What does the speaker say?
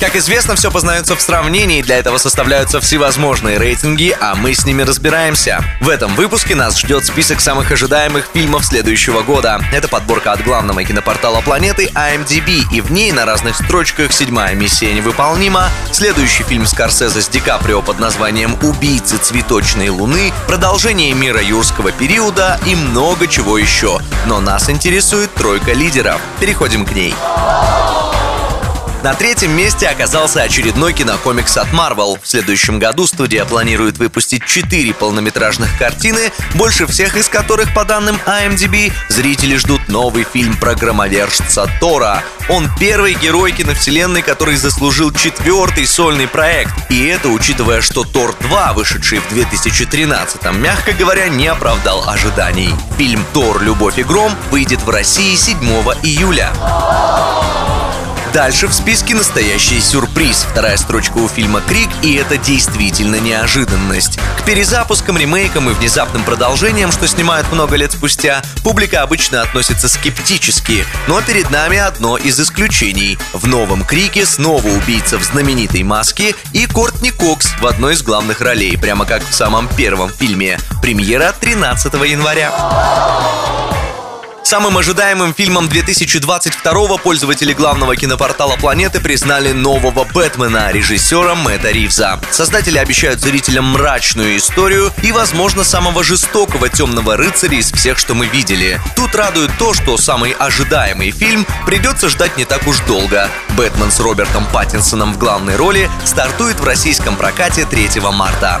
Как известно, все познается в сравнении, для этого составляются всевозможные рейтинги, а мы с ними разбираемся. В этом выпуске нас ждет список самых ожидаемых фильмов следующего года. Это подборка от главного кинопортала планеты IMDb, и в ней на разных строчках «Седьмая миссия невыполнима», следующий фильм Скорсезе с Ди Каприо под названием «Убийцы цветочной луны», продолжение мира юрского периода и много чего еще. Но нас интересует тройка лидеров. Переходим к ней. На третьем месте оказался очередной кинокомикс от Marvel. В следующем году студия планирует выпустить четыре полнометражных картины, больше всех из которых, по данным IMDb, зрители ждут новый фильм про громовержца Тора. Он первый герой киновселенной, который заслужил четвертый сольный проект. И это учитывая, что Тор 2, вышедший в 2013-м, мягко говоря, не оправдал ожиданий. Фильм «Тор. Любовь и гром» выйдет в России 7 июля. Дальше в списке настоящий сюрприз. Вторая строчка у фильма «Крик», и это действительно неожиданность. К перезапускам, ремейкам и внезапным продолжениям, что снимают много лет спустя, публика обычно относится скептически. Но перед нами одно из исключений. В новом «Крике» снова убийца в знаменитой маске и Кортни Кокс в одной из главных ролей, прямо как в самом первом фильме. Премьера 13 января. Самым ожидаемым фильмом 2022 пользователи главного кинопортала планеты признали нового Бэтмена режиссера Мэтта Ривза. Создатели обещают зрителям мрачную историю и, возможно, самого жестокого темного рыцаря из всех, что мы видели. Тут радует то, что самый ожидаемый фильм придется ждать не так уж долго. Бэтмен с Робертом Паттинсоном в главной роли стартует в российском прокате 3 марта.